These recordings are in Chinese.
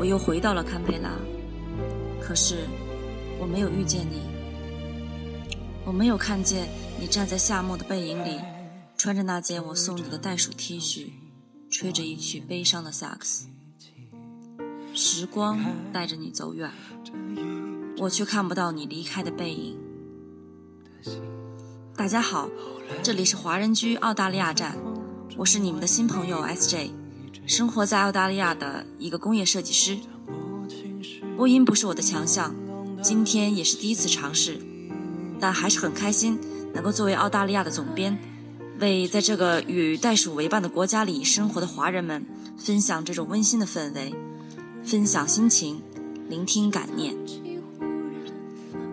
我又回到了堪培拉，可是我没有遇见你，我没有看见你站在夏末的背影里，穿着那件我送你的袋鼠 T 恤，吹着一曲悲伤的萨克斯。时光带着你走远，我却看不到你离开的背影。大家好，这里是华人居澳大利亚站，我是你们的新朋友 SJ。生活在澳大利亚的一个工业设计师，播音不是我的强项，今天也是第一次尝试，但还是很开心能够作为澳大利亚的总编，为在这个与袋鼠为伴的国家里生活的华人们分享这种温馨的氛围，分享心情，聆听感念。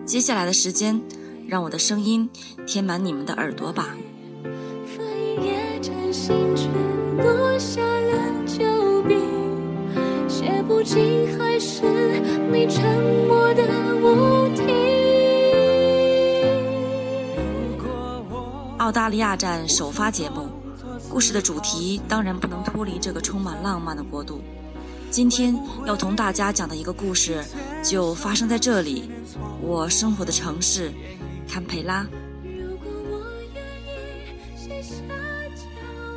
接下来的时间，让我的声音填满你们的耳朵吧。不还是你沉默的澳大利亚站首发节目，故事的主题当然不能脱离这个充满浪漫的国度。今天要同大家讲的一个故事，就发生在这里，我生活的城市堪培拉。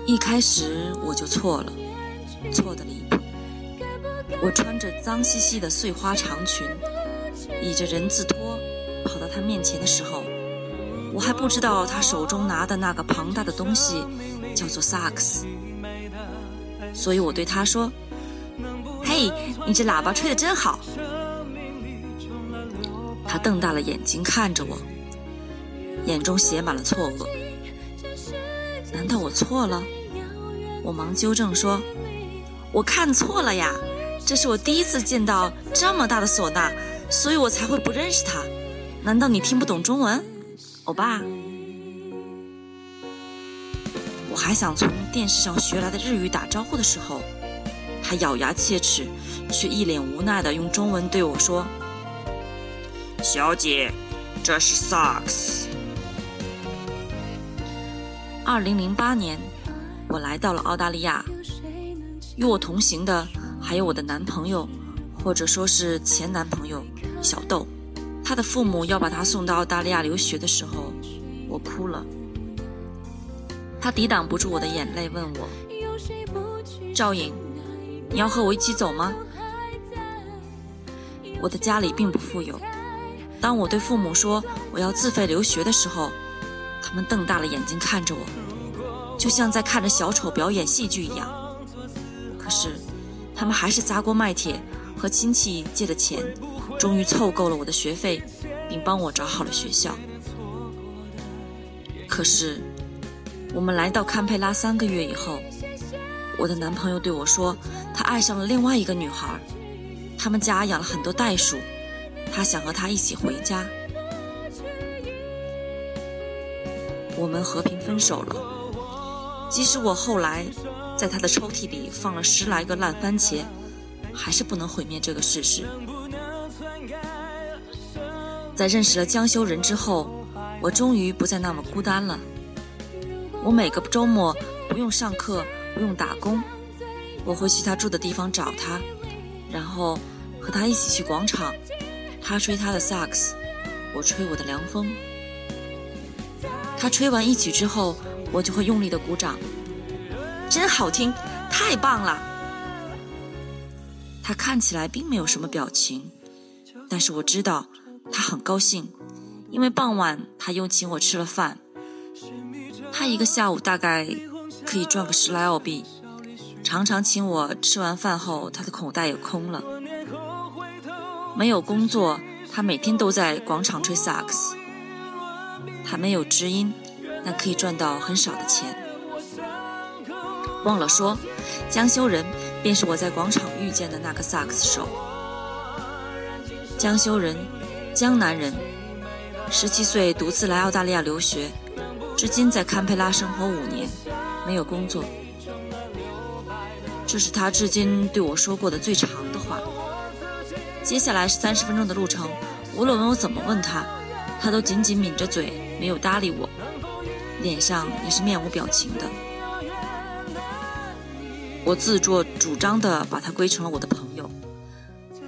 一开始我就错了，错的离谱。我穿着脏兮兮的碎花长裙，倚着人字拖跑到他面前的时候，我还不知道他手中拿的那个庞大的东西叫做萨克斯，所以我对他说：“嘿，你这喇叭吹得真好。”他瞪大了眼睛看着我，眼中写满了错愕。难道我错了？我忙纠正说：“我看错了呀。”这是我第一次见到这么大的唢呐，所以我才会不认识它。难道你听不懂中文，欧巴？我还想从电视上学来的日语打招呼的时候，他咬牙切齿，却一脸无奈的用中文对我说：“小姐，这是萨克斯。”二零零八年，我来到了澳大利亚，与我同行的。还有我的男朋友，或者说是前男朋友小豆，他的父母要把他送到澳大利亚留学的时候，我哭了。他抵挡不住我的眼泪，问我：“赵颖，你要和我一起走吗？”我的家里并不富有，当我对父母说我要自费留学的时候，他们瞪大了眼睛看着我，就像在看着小丑表演戏剧一样。可是。他们还是砸锅卖铁，和亲戚借的钱，终于凑够了我的学费，并帮我找好了学校。可是，我们来到堪培拉三个月以后，我的男朋友对我说，他爱上了另外一个女孩，他们家养了很多袋鼠，他想和她一起回家。我们和平分手了，即使我后来。在他的抽屉里放了十来个烂番茄，还是不能毁灭这个事实。在认识了江修仁之后，我终于不再那么孤单了。我每个周末不用上课，不用打工，我会去他住的地方找他，然后和他一起去广场。他吹他的萨克斯，我吹我的凉风。他吹完一曲之后，我就会用力的鼓掌。真好听，太棒了！他看起来并没有什么表情，但是我知道他很高兴，因为傍晚他又请我吃了饭。他一个下午大概可以赚个十来澳币，常常请我吃完饭后，他的口袋也空了。没有工作，他每天都在广场吹萨克斯。他没有知音，但可以赚到很少的钱。忘了说，江修仁便是我在广场遇见的那个萨克斯手。江修仁，江南人，十七岁独自来澳大利亚留学，至今在堪培拉生活五年，没有工作。这是他至今对我说过的最长的话。接下来是三十分钟的路程，无论我怎么问他，他都紧紧抿着嘴，没有搭理我，脸上也是面无表情的。我自作主张地把他归成了我的朋友，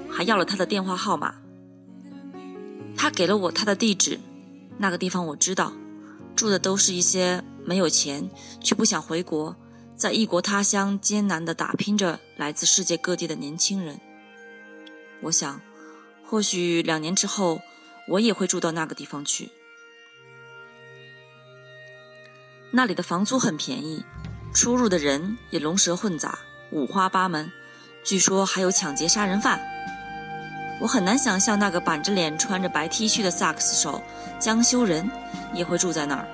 还要了他的电话号码。他给了我他的地址，那个地方我知道，住的都是一些没有钱却不想回国，在异国他乡艰难地打拼着来自世界各地的年轻人。我想，或许两年之后，我也会住到那个地方去。那里的房租很便宜，出入的人也龙蛇混杂，五花八门。据说还有抢劫杀人犯。我很难想象那个板着脸、穿着白 T 恤的萨克斯手江修仁也会住在那儿。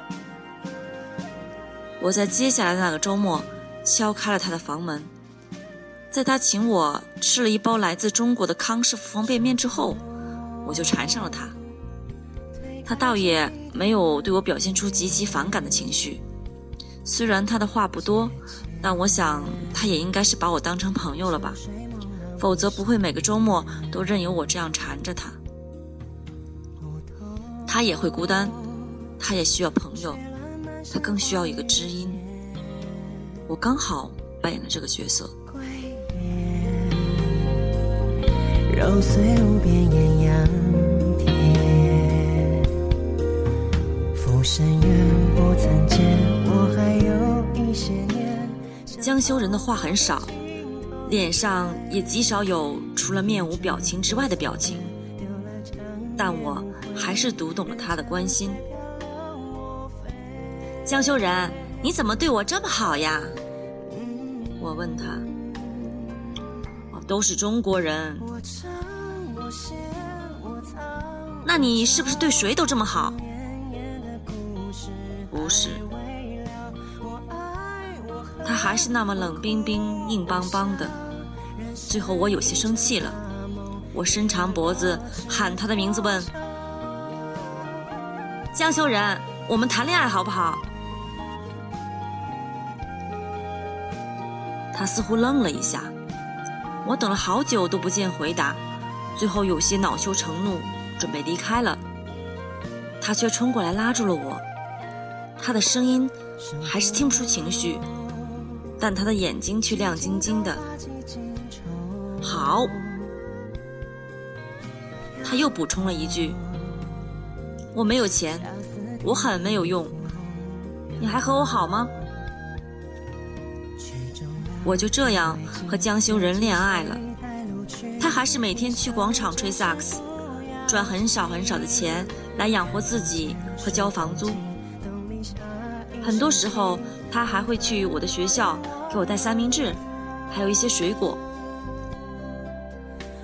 我在接下来的那个周末敲开了他的房门，在他请我吃了一包来自中国的康师傅方便面之后，我就缠上了他。他倒也没有对我表现出极其反感的情绪。虽然他的话不多，但我想他也应该是把我当成朋友了吧，否则不会每个周末都任由我这样缠着他。他也会孤单，他也需要朋友，他更需要一个知音。我刚好扮演了这个角色。揉碎无边艳阳天，浮生缘曾见。江修仁的话很少，脸上也极少有除了面无表情之外的表情，但我还是读懂了他的关心。江修仁，你怎么对我这么好呀？我问他。都是中国人，那你是不是对谁都这么好？不是。他还是那么冷冰冰、硬邦邦的。最后我有些生气了，我伸长脖子喊他的名字，问：“江修仁，我们谈恋爱好不好？”他似乎愣了一下，我等了好久都不见回答，最后有些恼羞成怒，准备离开了。他却冲过来拉住了我，他的声音还是听不出情绪。但他的眼睛却亮晶晶的。好，他又补充了一句：“我没有钱，我很没有用，你还和我好吗？”我就这样和江修仁恋爱了。他还是每天去广场吹萨克斯，赚很少很少的钱来养活自己和交房租。很多时候，他还会去我的学校给我带三明治，还有一些水果。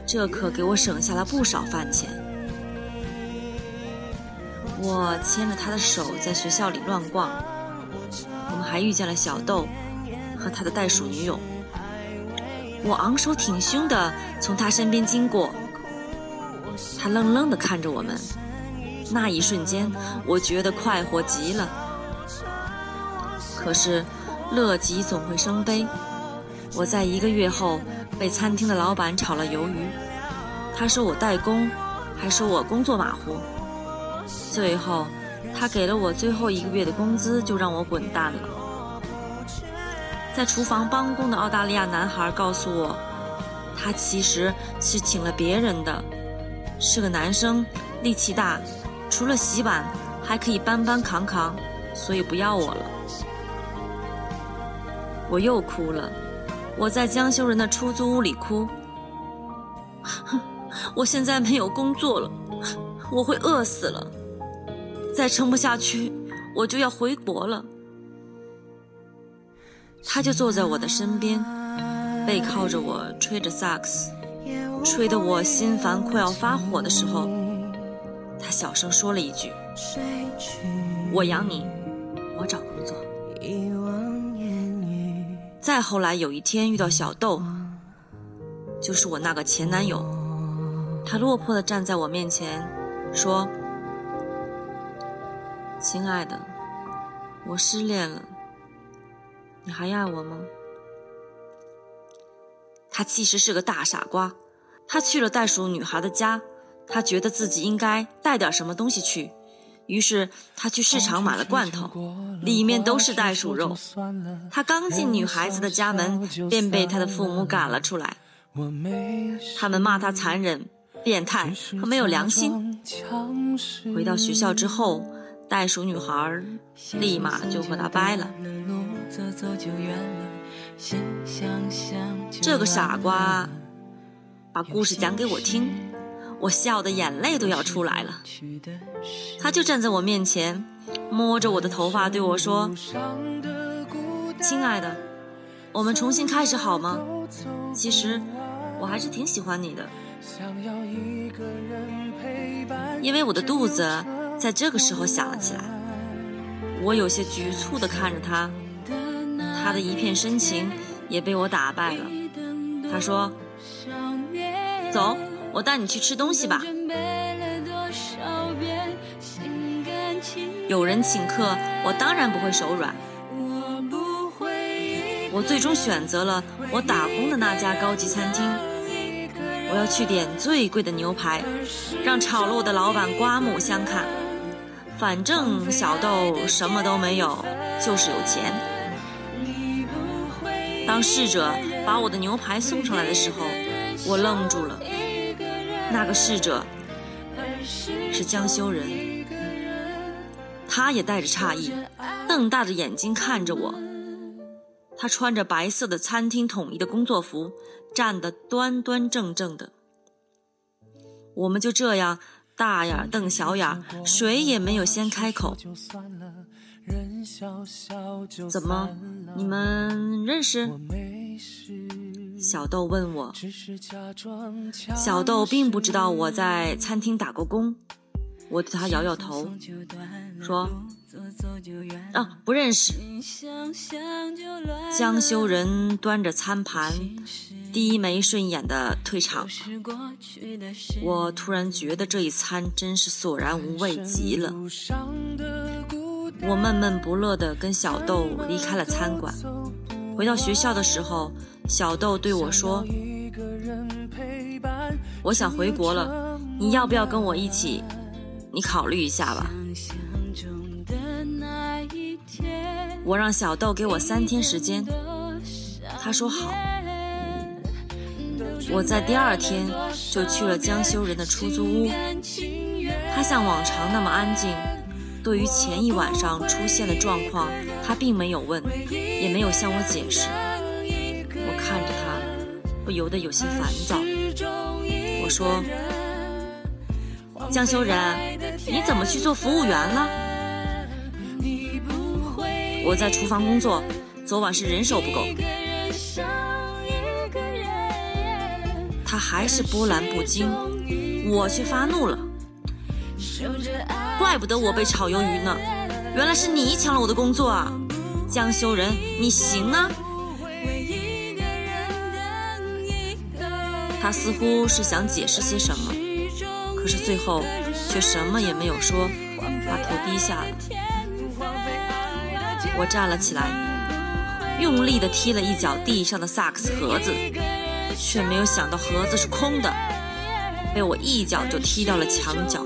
这可给我省下了不少饭钱。我牵着他的手在学校里乱逛，我们还遇见了小豆和他的袋鼠女友。我昂首挺胸的从他身边经过，他愣愣的看着我们。那一瞬间，我觉得快活极了。可是，乐极总会生悲。我在一个月后被餐厅的老板炒了鱿鱼，他说我代工，还说我工作马虎。最后，他给了我最后一个月的工资，就让我滚蛋了。在厨房帮工的澳大利亚男孩告诉我，他其实是请了别人的，是个男生，力气大，除了洗碗还可以搬搬扛扛，所以不要我了。我又哭了，我在江修仁的出租屋里哭。我现在没有工作了，我会饿死了。再撑不下去，我就要回国了。他就坐在我的身边，背靠着我，吹着萨克斯，吹得我心烦快要发火的时候，他小声说了一句：“我养你，我找工作。”再后来有一天遇到小豆，就是我那个前男友，他落魄的站在我面前，说：“亲爱的，我失恋了，你还爱我吗？”他其实是个大傻瓜，他去了袋鼠女孩的家，他觉得自己应该带点什么东西去。于是他去市场买了罐头，里面都是袋鼠肉。他刚进女孩子的家门，便被他的父母赶了出来。他们骂他残忍、变态和没有良心。回到学校之后，袋鼠女孩立马就和他掰了。这个傻瓜把故事讲给我听，我笑的眼泪都要出来了。他就站在我面前，摸着我的头发对我说：“亲爱的，我们重新开始好吗？其实我还是挺喜欢你的。”因为我的肚子在这个时候响了起来，我有些局促地看着他。他的一片深情也被我打败了。他说：“走，我带你去吃东西吧。”有人请客，我当然不会手软。我最终选择了我打工的那家高级餐厅。我要去点最贵的牛排，让炒了我的老板刮目相看。反正小豆什么都没有，就是有钱。当侍者把我的牛排送上来的时候，我愣住了。那个侍者是江修仁，他也带着诧异，瞪大着眼睛看着我。他穿着白色的餐厅统一的工作服，站得端端正正的。我们就这样大眼瞪小眼，谁也没有先开口。怎么？你们认识？小豆问我。小豆并不知道我在餐厅打过工。我对他摇摇头，说：“啊，不认识。”江修仁端着餐盘，低眉顺眼的退场。我突然觉得这一餐真是索然无味极了。我闷闷不乐地跟小豆离开了餐馆。回到学校的时候，小豆对我说：“我想回国了，你要不要跟我一起？你考虑一下吧。”我让小豆给我三天时间，他说好。我在第二天就去了江修仁的出租屋，他像往常那么安静。对于前一晚上出现的状况，他并没有问，也没有向我解释。我看着他，不由得有些烦躁。我说：“江修仁，你怎么去做服务员了？”我在厨房工作，昨晚是人手不够。他还是波澜不惊，我却发怒了。怪不得我被炒鱿鱼呢，原来是你抢了我的工作啊！江修仁，你行啊！他似乎是想解释些什么，可是最后却什么也没有说，把头低下了。我站了起来，用力地踢了一脚地上的萨克斯盒子，却没有想到盒子是空的，被我一脚就踢到了墙角。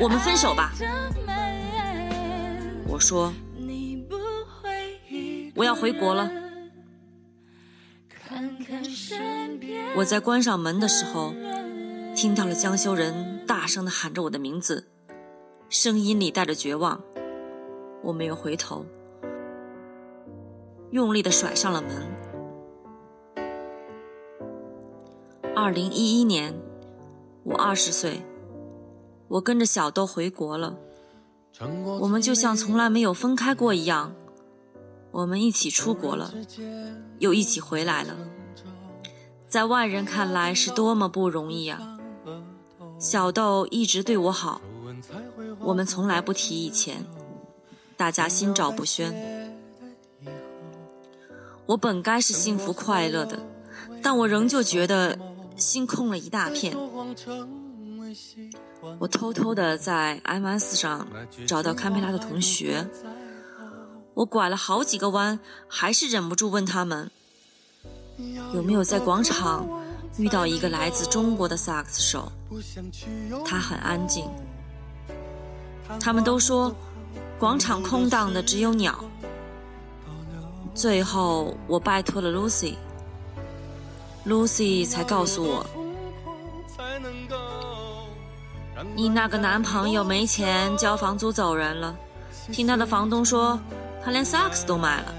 我们分手吧，我说，我要回国了。我在关上门的时候，听到了江修仁大声的喊着我的名字，声音里带着绝望。我没有回头，用力的甩上了门。二零一一年，我二十岁。我跟着小豆回国了，我们就像从来没有分开过一样，我们一起出国了，又一起回来了，在外人看来是多么不容易啊！小豆一直对我好，我们从来不提以前，大家心照不宣。我本该是幸福快乐的，但我仍旧觉得心空了一大片。我偷偷的在 MS 上找到堪培拉的同学，我拐了好几个弯，还是忍不住问他们有没有在广场遇到一个来自中国的萨克斯手。他很安静，他们都说广场空荡的只有鸟。最后我拜托了 Lucy，Lucy 才告诉我，你那个男朋友没钱交房租走人了，听他的房东说，他连萨克斯都卖了。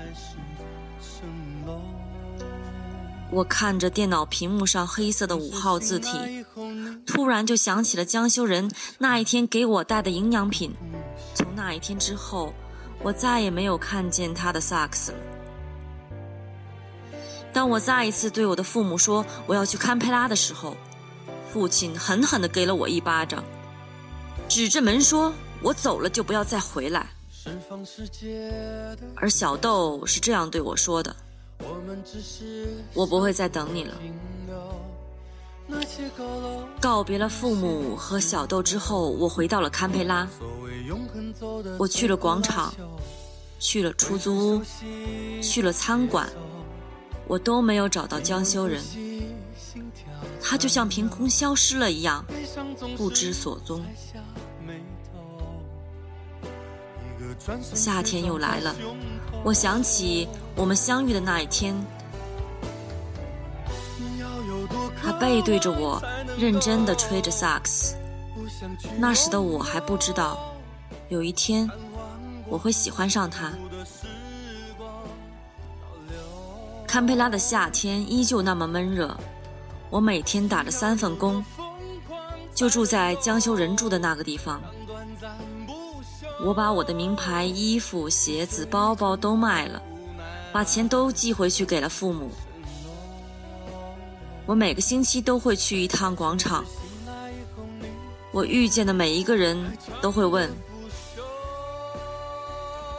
我看着电脑屏幕上黑色的五号字体，突然就想起了江修仁那一天给我带的营养品。从那一天之后，我再也没有看见他的萨克斯了。当我再一次对我的父母说我要去堪培拉的时候，父亲狠狠地给了我一巴掌，指着门说：“我走了就不要再回来。”而小豆是这样对我说的。我不会再等你了。告别了父母和小豆之后，我回到了堪培拉。我去了广场，去了出租屋，去了餐馆，我都没有找到江修仁。他就像凭空消失了一样，不知所踪。夏天又来了，我想起我们相遇的那一天，他背对着我，认真地吹着萨克斯。那时的我还不知道，有一天我会喜欢上他。堪培拉的夏天依旧那么闷热，我每天打着三份工，就住在江修仁住的那个地方。我把我的名牌衣服、鞋子、包包都卖了，把钱都寄回去给了父母。我每个星期都会去一趟广场。我遇见的每一个人都会问：“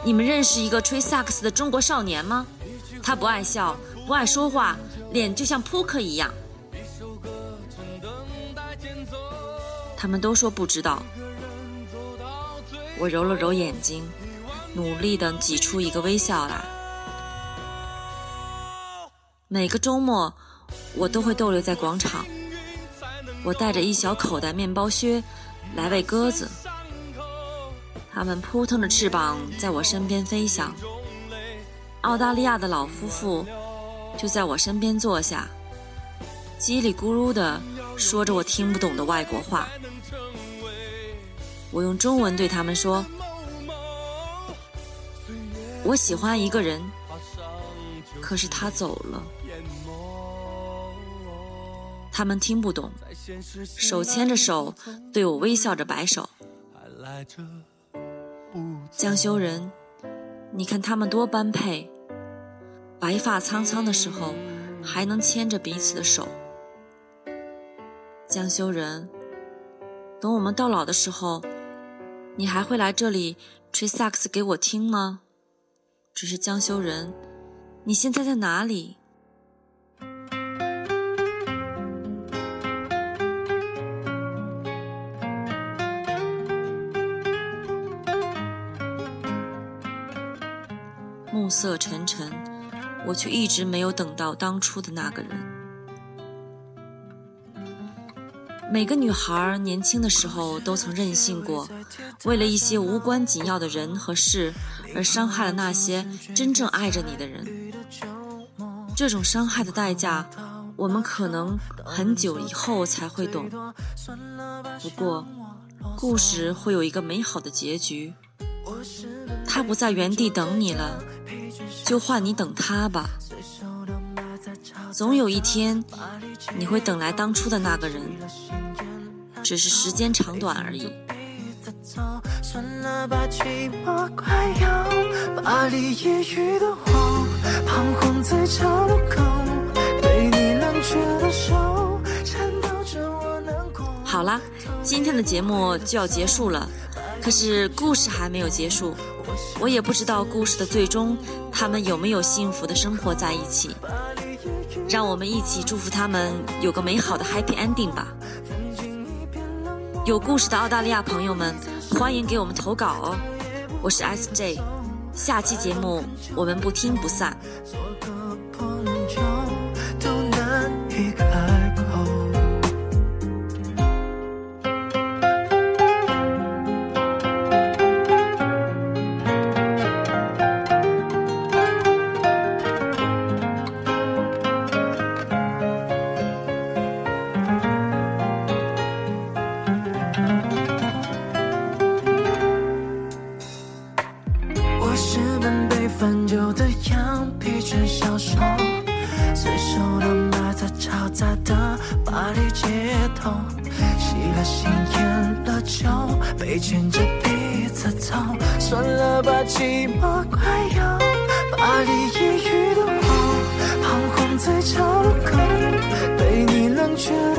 你们认识一个吹萨克斯的中国少年吗？他不爱笑，不爱说话，脸就像扑克一样。”他们都说不知道。我揉了揉眼睛，努力地挤出一个微笑来。每个周末，我都会逗留在广场。我带着一小口袋面包屑来喂鸽子，它们扑腾着翅膀在我身边飞翔。澳大利亚的老夫妇就在我身边坐下，叽里咕噜的说着我听不懂的外国话。我用中文对他们说：“我喜欢一个人，可是他走了。”他们听不懂，手牵着手对我微笑着摆手。江修仁，你看他们多般配，白发苍苍的时候还能牵着彼此的手。江修仁，等我们到老的时候。你还会来这里吹萨克斯给我听吗？只是江修仁，你现在在哪里？暮色沉沉，我却一直没有等到当初的那个人。每个女孩年轻的时候都曾任性过，为了一些无关紧要的人和事而伤害了那些真正爱着你的人。这种伤害的代价，我们可能很久以后才会懂。不过，故事会有一个美好的结局。他不在原地等你了，就换你等他吧。总有一天，你会等来当初的那个人，只是时间长短而已。好啦，今天的节目就要结束了，可是故事还没有结束，我也不知道故事的最终，他们有没有幸福的生活在一起。让我们一起祝福他们有个美好的 Happy Ending 吧！有故事的澳大利亚朋友们，欢迎给我们投稿哦！我是 SJ，下期节目我们不听不散。做个却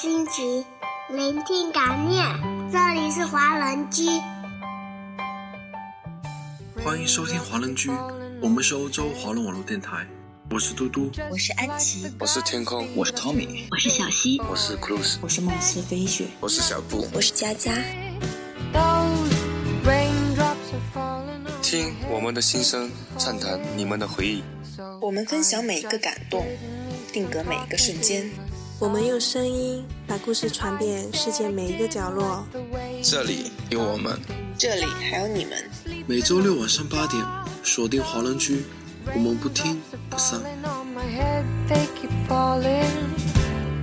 心情，聆听感念。这里是华人居，欢迎收听华人居，我们是欧洲华人网络电台，我是嘟嘟。我是安琪，我是天空，我是 Tommy，我是小溪，我是 Cruz，我是梦思飞雪，我是小布。我是佳佳。听我们的心声，畅谈你们的回忆。我们分享每一个感动，定格每一个瞬间。我们用声音把故事传遍世界每一个角落。这里有我们，这里还有你们。每周六晚上八点，锁定华人居，我们不听不散。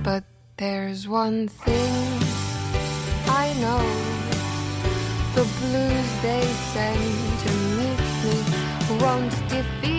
But there's one thing I know the blues they send to meet me won't defeat